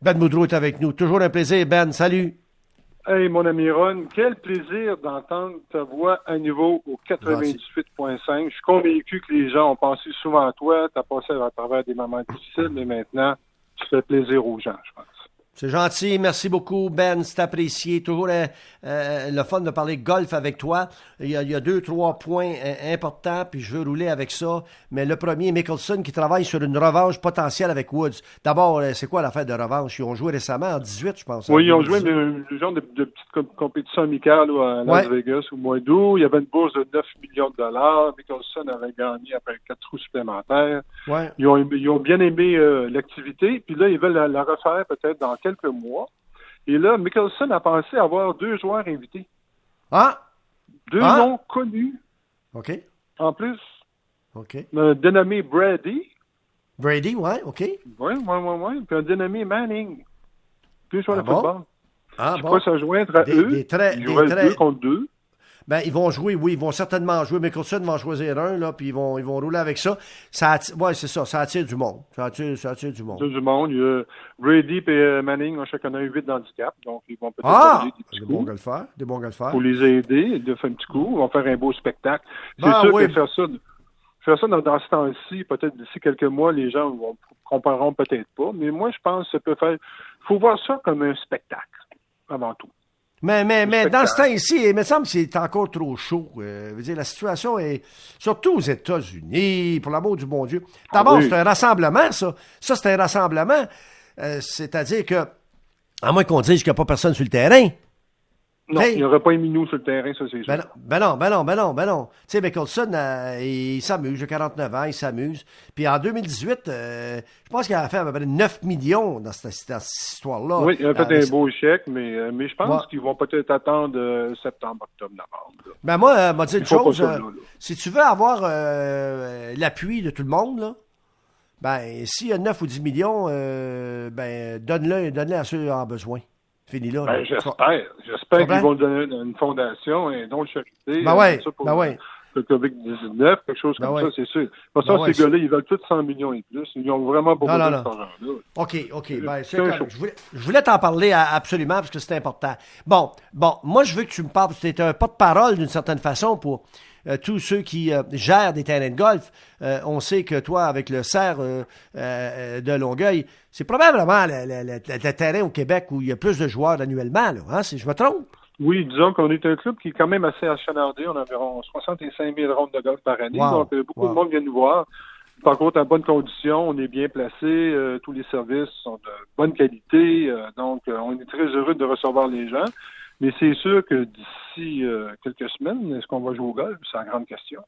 Ben Moudreau est avec nous. Toujours un plaisir, Ben. Salut. Hey, mon ami Ron, quel plaisir d'entendre ta voix à nouveau au 98.5. Je suis convaincu que les gens ont pensé souvent à toi. Tu as passé à travers des moments difficiles, mais maintenant, tu fais plaisir aux gens, je pense. C'est gentil, merci beaucoup Ben, c'est apprécié. Toujours euh, euh, le fun de parler golf avec toi. Il y, a, deux, trois points euh, importants, puis je veux rouler avec ça. Mais le premier, Mickelson qui travaille sur une revanche potentielle avec Woods. D'abord, c'est quoi l'affaire de revanche? Ils ont joué récemment en 18, je pense. Oui, ils ont joué un genre de, petite compétition amicale à Las Vegas au mois d'août. Il y avait une bourse de 9 millions de dollars. Mickelson avait gagné après quatre trous supplémentaires. Ouais. Ils, ont, ils ont bien aimé l'activité, puis là, ils veulent la refaire peut-être dans quelques mois. Et là, Mickelson a pensé avoir deux joueurs invités. Ah! Deux ah! noms connus. OK. En plus. OK. Un dénommé Brady. Brady, ouais, OK. Oui, oui, oui, oui. Puis un dénommé Manning. Deux joueurs ah de bon? football. Ah, Je bon? crois se joindre à Des- eux. des très- Ils des très- deux contre deux. Ben, ils vont jouer, oui, ils vont certainement jouer. Mickelson va en choisir un, là, puis ils vont, ils vont rouler avec ça. ça ouais, c'est ça, ça attire du monde. Ça attire, ça attire du monde. Deux du monde. Il y a Brady et euh, Manning ont chacun un 8 d'handicap. Donc, ils vont peut-être Ah! des petits Des bons golfeurs, des bons golfeurs. pour les aider. De faire un petit coup. Ils vont faire un beau spectacle. C'est Ah, sûr oui. que faire ça, faire ça dans, dans ce temps-ci, peut-être d'ici quelques mois, les gens vont, compareront peut-être pas. Mais moi, je pense que ça peut faire. Il faut voir ça comme un spectacle, avant tout. Mais, mais, mais dans ce spectacle. temps-ci, il me semble que c'est encore trop chaud. Euh, veux dire, la situation est, surtout aux États-Unis, pour l'amour du bon Dieu. D'abord, Ah oui. c'est un rassemblement, ça. Ça, c'est un rassemblement. Euh, C'est-à-dire que, à moins qu'on dise qu'il n'y a pas personne sur le terrain. Non, il n'y aurait pas un minou sur le terrain, ça, c'est sûr. Ben non, ben non, ben non, ben non, ben non. Tu sais, Mickelson, euh, il s'amuse, il a 49 ans, il s'amuse. Puis en 2018, euh, je pense qu'il a fait à peu près 9 millions dans cette, histoire-là. Oui, il a fait Euh, un beau chèque, mais, euh, mais je pense Ouais. qu'ils vont peut-être attendre septembre, octobre, novembre. Ben moi, m'a dit une chose, ça, là, là. si tu veux avoir l'appui de tout le monde, là, ben s'il y a 9 ou 10 millions, ben donne-le donne à ceux qui en ont besoin. Fini là. là. Ben, j'espère. J'espère qu'ils vont donner une fondation, un don de charité. Ben euh, ouais, pour ben ouais. le COVID-19, quelque chose Ben comme ouais. ça, c'est sûr. Parce que Ben ouais, ces gars-là, ils veulent tous 100 millions et plus. Ils ont vraiment Non, non, de cet argent-là. OK, OK. Ben, c'est je voulais, t'en parler à- absolument parce que c'est important. Bon, bon, moi, je veux que tu me parles, tu es un porte-parole d'une certaine façon pour euh, tous ceux qui euh, gèrent des terrains de golf. Euh, on sait que toi, avec le cerf de Longueuil, c'est probablement le, le- le- le terrain au Québec où il y a plus de joueurs annuellement, là, hein, si je me trompe. Oui, disons qu'on est un club qui est quand même assez achalandé. On a environ 65 000 rondes de golf par année. Wow. Donc, beaucoup Wow. de monde vient nous voir. Par contre, en bonne condition, on est bien placé. euh, tous les services sont de bonne qualité. euh, donc, euh, on est très heureux de recevoir les gens. Mais c'est sûr que d'ici euh, quelques semaines, est-ce qu'on va jouer au golf? C'est la grande question.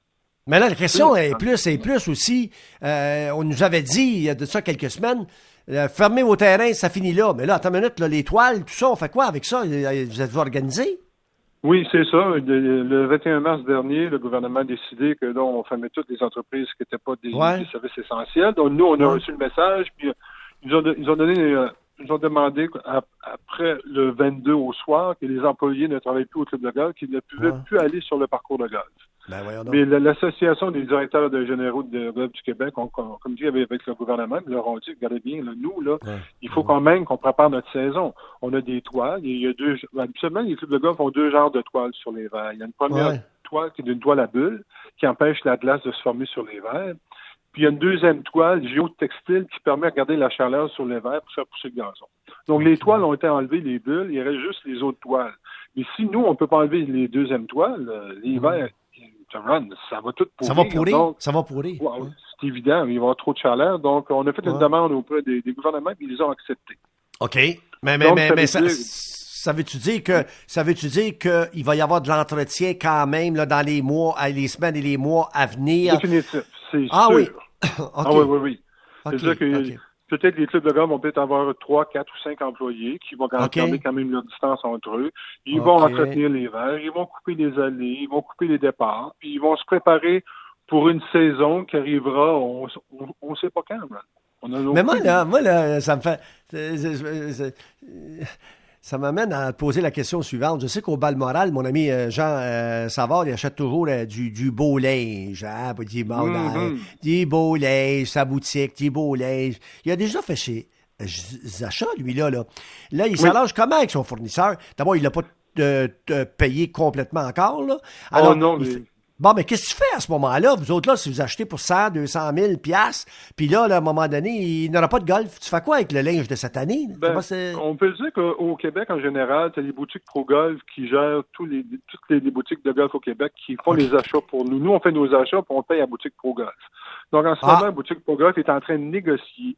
Mais là, la question est plus et plus aussi. euh, on nous avait dit il y a de ça quelques semaines, euh, fermez vos terrains, ça finit là. Mais là, attends une minute, là, les toiles, tout ça, on fait quoi avec ça? Euh, Vous êtes organisés? Oui, c'est ça. Le, le 21 mars dernier, le gouvernement a décidé que là, on fermait toutes les entreprises qui n'étaient pas des, Ouais. des services essentiels. Donc, nous, on a Ouais. reçu le message, puis ils, ont, ils ont donné, ils ont demandé après le 22 au soir que les employés ne travaillent plus au club de golf, qu'ils ne pouvaient Ouais. plus aller sur le parcours de golf. Ben. Mais la- l'Association des directeurs de généraux de golf du Québec ont, com- comme dit avec, avec le gouvernement, ils leur ont dit, regardez bien, là, nous, là, il faut quand même qu'on prépare notre saison. On a des toiles. Il y a deux. Habituellement, les clubs de golf ont deux genres de toiles sur les verres. Il y a une première Ouais. toile qui est une toile à bulles qui empêche la glace de se former sur les verres. Puis il y a une deuxième toile géotextile qui permet de garder la chaleur sur les verres pour faire pousser le gazon. Donc les toiles ont été enlevées, les bulles, il reste juste les autres toiles. Mais si nous, on ne peut pas enlever les deuxièmes toiles, euh, les verres, ça run, ça va tout pourrir. ça va pourrir? Donc, ça va pourrir. Ouais, c'est évident, il va y avoir trop de chaleur. Donc, on a fait Ouais. une demande auprès des, des gouvernements et ils les ont acceptés. OK. Mais, mais, Donc, mais, ça mais ça, dire- ça veut-tu dire que ça veut-tu dire qu'il va y avoir de l'entretien quand même là, dans les mois, à- les semaines et les mois à venir? Définitif, c'est Ah sûr. oui. Ah oui, oui, oui. C'est-à-dire que peut-être les clubs de golf vont peut-être avoir trois, quatre ou cinq employés qui vont garder quand même leur distance entre eux. Ils vont entretenir les verres, ils vont couper les allées, ils vont couper les départs, puis ils vont se préparer pour une saison qui arrivera, on ne sait pas quand. On a Mais moi, là, moi, là, ça me fait. Ça m'amène à te poser la question suivante. Je sais qu'au Balmoral, mon ami euh, Jean euh, Savard, il achète toujours euh, du, du beau linge. Hein, du, bon, du beau linge, sa boutique, du beau linge. Il a déjà fait chez achats, lui-là. Là, là il s'arrange comment avec son fournisseur? D'abord, il l'a pas euh, payé complètement encore. Là. Oh Alors, non, Bon, mais qu'est-ce que tu fais à ce moment-là? Vous autres, là, si vous achetez pour 100, 200 000 piastres, puis là, à un moment donné, il n'aura pas de golf. Tu fais quoi avec le linge de cette année? Ben, on peut dire qu'au Québec, en général, tu as les boutiques pro-golf qui gèrent tous les, toutes les, boutiques de golf au Québec qui font les achats pour nous. Nous, on fait nos achats, puis on paye à boutique pro-golf. Donc, en ce ah. moment, boutique pro-golf est en train de négocier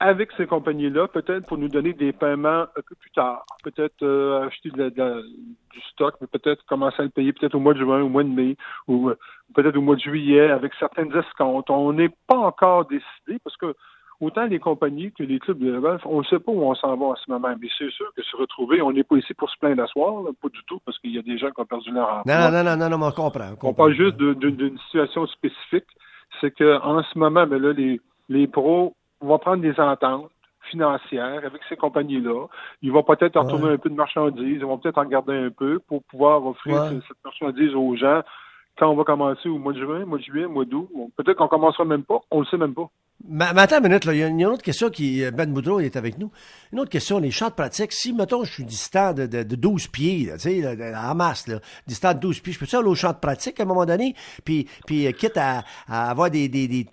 avec ces compagnies-là, peut-être pour nous donner des paiements un peu plus tard. Peut-être euh, acheter du stock, mais peut-être commencer à le payer peut-être au mois de juin, au mois de mai, ou euh, peut-être au mois de juillet, avec certaines escomptes. On n'est pas encore décidé parce que autant les compagnies que les clubs de golf, on ne sait pas où on s'en va en ce moment. Mais c'est sûr que se retrouver, on n'est pas ici pour se plaindre d'asseoir, pas du tout, parce qu'il y a des gens qui ont perdu leur emploi. Non, non, non, non, non, on comprend. On, parle juste d'une situation spécifique. C'est qu'en ce moment, mais là, les, les pros va prendre des ententes financières avec ces compagnies-là. Ils vont peut-être en retourner un peu de marchandises, ils vont peut-être en garder un peu pour pouvoir offrir cette marchandise aux gens quand on va commencer au mois de juin, mois de juillet, mois d'août. Peut-être qu'on commencera même pas, on le sait même pas. Mais, attends une minute, là. Il, y a, une autre question qui. Ben Boudreau est avec nous. Une autre question, les champs de pratique. Si, mettons, je suis distant de, de, 12 pieds, tu sais, en masse, là, distant de 12 pieds, je peux-tu aller au champ de pratique à un moment donné? Puis, puis euh, quitte à, avoir des, des, des,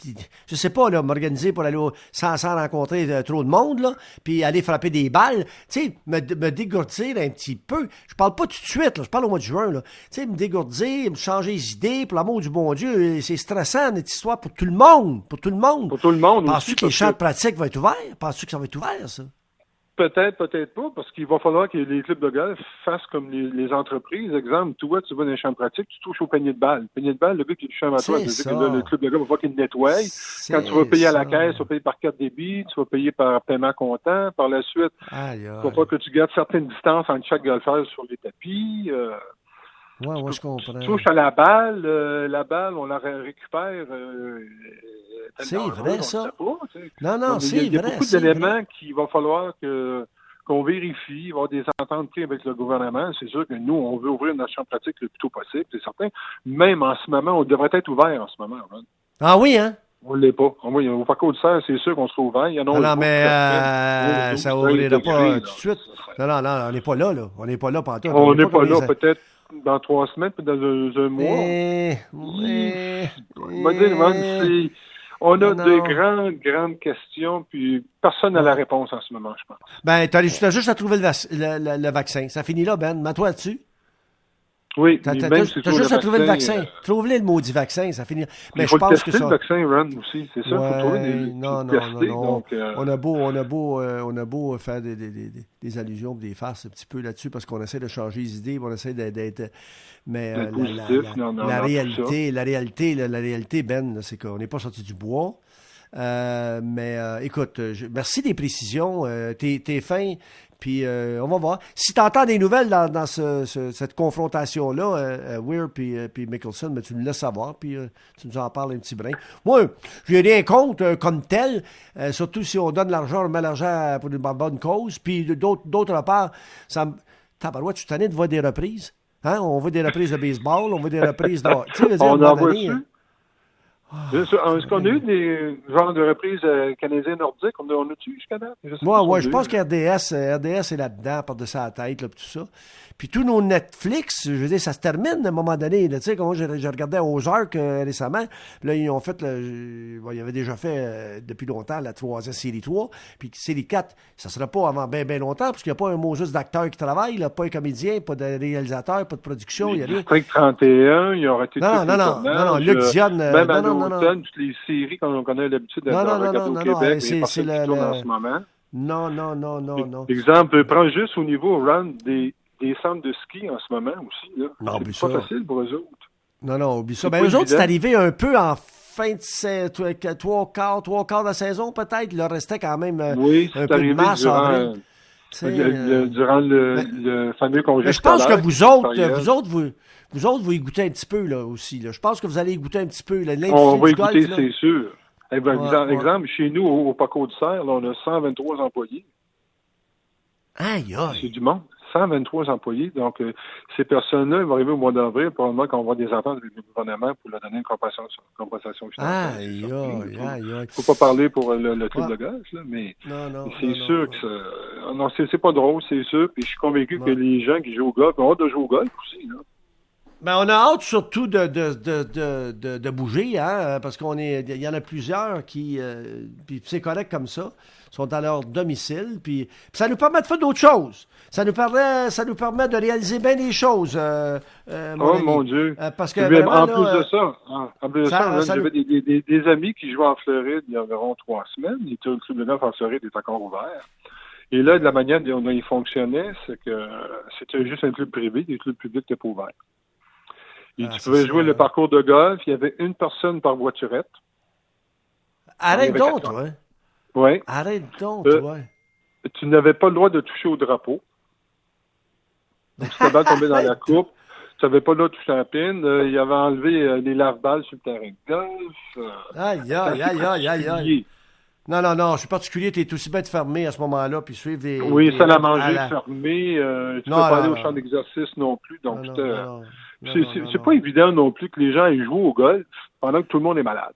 Je sais pas, là, m'organiser pour aller sans, sans rencontrer euh, trop de monde, là, puis aller frapper des balles. Tu sais, me, me dégourdir un petit peu. Je parle pas tout de suite, là, je parle au mois de juin, là. Tu sais, me dégourdir, me changer les idées, pour l'amour du bon Dieu. C'est stressant, cette histoire, pour tout le monde. Pour tout le monde. Monde. Penses-tu que les champs de pratique vont être ouverts? Penses-tu que ça va être ouvert, ça? Peut-être, peut-être pas, parce qu'il va falloir que les clubs de golf fassent comme les, entreprises. Exemple, toi, tu vas dans les champs de pratique, tu touches au panier de balles. Le panier de balles, le gars qui touche à toi, c'est que là, le club de golf va voir qu'il nettoie. Quand tu vas payer à la caisse, tu vas payer par carte débit, tu vas payer par paiement comptant. Par la suite, il va falloir que tu gardes certaines distances entre chaque golfeur sur les tapis. Euh, Ouais, ouais, je comprends. Tu touches à la balle, euh, la balle, on la récupère. Euh, c'est vrai, ça. non, non, c'est vrai. Il y a, beaucoup d'éléments qu'il va falloir que qu'on vérifie, il va y avoir des ententes prises avec le gouvernement. C'est sûr que nous, on veut ouvrir notre champ pratique le plus tôt possible, c'est certain. Même en ce moment, on devrait être ouvert en ce moment. Ah oui, hein? On ne l'est pas. Ah oui, au Paco de Serre, c'est sûr qu'on sera ouvert. Il y en a non, non mais euh, ça ouvrira pas tout de suite. Non, non, non, on n'est pas là, là. On n'est pas là pendant On n'est pas, là, peut-être dans trois semaines, peut-être dans un, mois. Eh, on a de grandes, grandes questions, puis personne n'a la réponse en ce moment, je pense. Ben, tu as, juste à trouver le, le, vaccin. Ça finit là, Ben. Mets-toi dessus. Oui, t'as, juste à trouver le vaccin. Euh, Trouve-le le maudit vaccin, ça finit. Mais il faut je pense tester que ça. le vaccin, Run, aussi, c'est ça. Il faut trouver des. Non, non, tester, non, Donc, euh, On a beau, on a beau, euh, on a beau faire des, des, des, des, allusions, des farces un petit peu là-dessus, parce qu'on essaie de changer les idées, on essaie d'être. Mais la, la, réalité, la réalité, la, réalité, Ben, c'est qu'on n'est pas sorti du bois. Euh, mais euh, écoute, je, merci des précisions. Euh, t'es, t'es fin. Puis on va voir. Si tu entends des nouvelles dans, dans ce, cette confrontation-là, Weir puis, puis Mickelson, mais tu me laisses savoir, puis tu nous en parles un petit brin. Moi, je n'ai rien contre comme tel, surtout si on donne l'argent, on met l'argent pour une bonne cause. Puis d'autre, d'autre part, ça me... Tabarouette, tu t'en de voir des reprises. Hein? On voit des reprises de baseball, on voit des reprises de... Tu sais, on en est-ce qu'on a eu des genres de reprises euh, canadiennes nordiques? On, on a-tu jusqu'à date? Moi, ouais, je pense qu'RDS RDS est là-dedans, par-dessus la tête, là, tout ça. Puis tous nos Netflix, je veux dire, ça se termine à un moment donné. Tu sais, comme moi, j'ai regardé Ozark euh, récemment. Là, ils ont fait, le, bon, ils avaient déjà fait euh, depuis longtemps la troisième série 3. Puis série 4, ça sera pas avant bien, bien longtemps, parce qu'il n'y a pas un mot juste d'acteur qui travaille, là, pas un comédien, pas de réalisateur, pas de production. Il y a rien. 31, il y aurait été non, non, non, non, non, Luc Dionne. Euh, l'automne, toutes les séries qu'on connaît l'habitude de regarder au Québec, c'est le, en ce moment. Non, non, non, non, non. Exemple, prends juste au niveau run des des centres de ski en ce moment aussi. Là. c'est pas facile pour eux autres. Non, non, oublie ça. Ben, eux autres, c'est arrivé un peu en fin de trois quarts, trois quarts de la saison, peut-être. Il leur restait quand même euh, oui, un peu de masse durant, durant le, le, fameux congé. je pense que vous autres, vous autres, vous, vous autres, vous y goûtez un petit peu là aussi. Là. Je pense que vous allez y goûter un petit peu. Là, on va y goûter, c'est sûr. Eh ben, exemple, chez nous, au, Paco de Serre, là, on a 123 employés. Aïe, aïe. C'est du monde. 123 employés. Donc, euh, ces personnes-là vont arriver au mois d'avril, probablement qu'on va des ententes avec le gouvernement pour leur donner une compensation, compensation financière. Aïe, aïe, aïe. faut pas parler pour le, le truc de gaz, là, mais c'est sûr non, que ça... Non, c'est pas drôle, c'est sûr. Puis je suis convaincu que les gens qui jouent au golf ont hâte de jouer au golf aussi. Là. Ben, on a hâte surtout de, de, de, de, de, bouger, hein, parce qu'on est, il y en a plusieurs qui, euh, puis c'est correct comme ça, sont à leur domicile, puis, puis ça nous permet de faire d'autres choses. Ça nous permet, ça nous permet de réaliser bien des choses, euh, euh, mon oh ami. mon Dieu. Parce que vraiment, en plus de ça, en, en plus de ça- j'avais des, des, des, des amis qui jouaient en Floride il y a environ trois semaines. Et tout le club de golf en Floride est encore ouvert. Et là, de la manière dont il fonctionnait, c'est que c'était juste un club privé, les clubs publics n'étaient pas ouverts. Ah, tu pouvais jouer hein. le parcours de golf, il y avait une personne par voiturette. arrête donc, toi. Oui. Arrête donc, Euh, toi. Tu n'avais pas le droit de toucher au drapeau. Donc, ta balle tombait dans la coupe, tu n'avais pas le droit de toucher à la pin. Euh, il avait enlevé euh, les lave-balles sur le terrain de golf. Euh, Aïe, aïe, aïe, aïe, aïe. Non, non, non, je suis particulier, t'es aussi bien de fermer à ce moment-là, puis suivre des... Oui, des- salle à à manger la- fermée. euh, tu Non, peux pas non, aller au champ d'exercice non plus. Donc, C'est pas évident non plus que les gens aient joué au golf pendant que tout le monde est malade.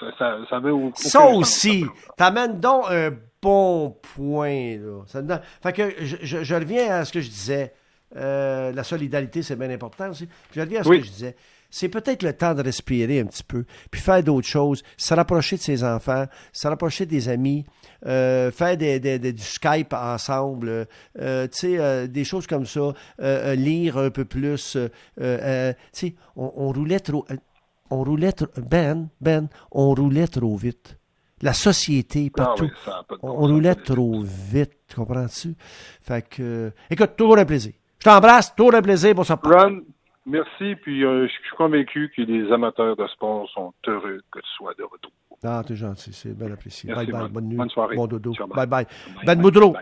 Ça, ça, ça au- aucun Ça aussi, ça. t'amènes donc un bon point, là. Ça me donne- Fait que je, je- je reviens à ce que je disais. Euh, la solidarité, c'est bien important aussi. Puis je reviens à ce Oui. que je disais. C'est peut-être le temps de respirer un petit peu, puis faire d'autres choses, se rapprocher de ses enfants, se rapprocher des amis, euh, faire des, des- des- du Skype ensemble, euh, tu sais, euh, des choses comme ça, euh, lire un peu plus. euh, euh, tu sais, on, on roulait trop. On roulait trop. Ben, Ben, on roulait trop vite. La société, Ah partout. oui, On, on roulait trop vite, comprends-tu? Fait que, euh, écoute, toujours un plaisir. Je t'embrasse, toujours un plaisir pour ça. Ron, merci. Puis euh, je suis convaincu que les amateurs de sport sont heureux que tu sois de retour. Ah, t'es gentil, c'est bien apprécié. Merci, bye bye, bonne nuit. Bonne soirée. Bon dodo. Ciao, Bye bye. bye. Bye, Ben Boudreau.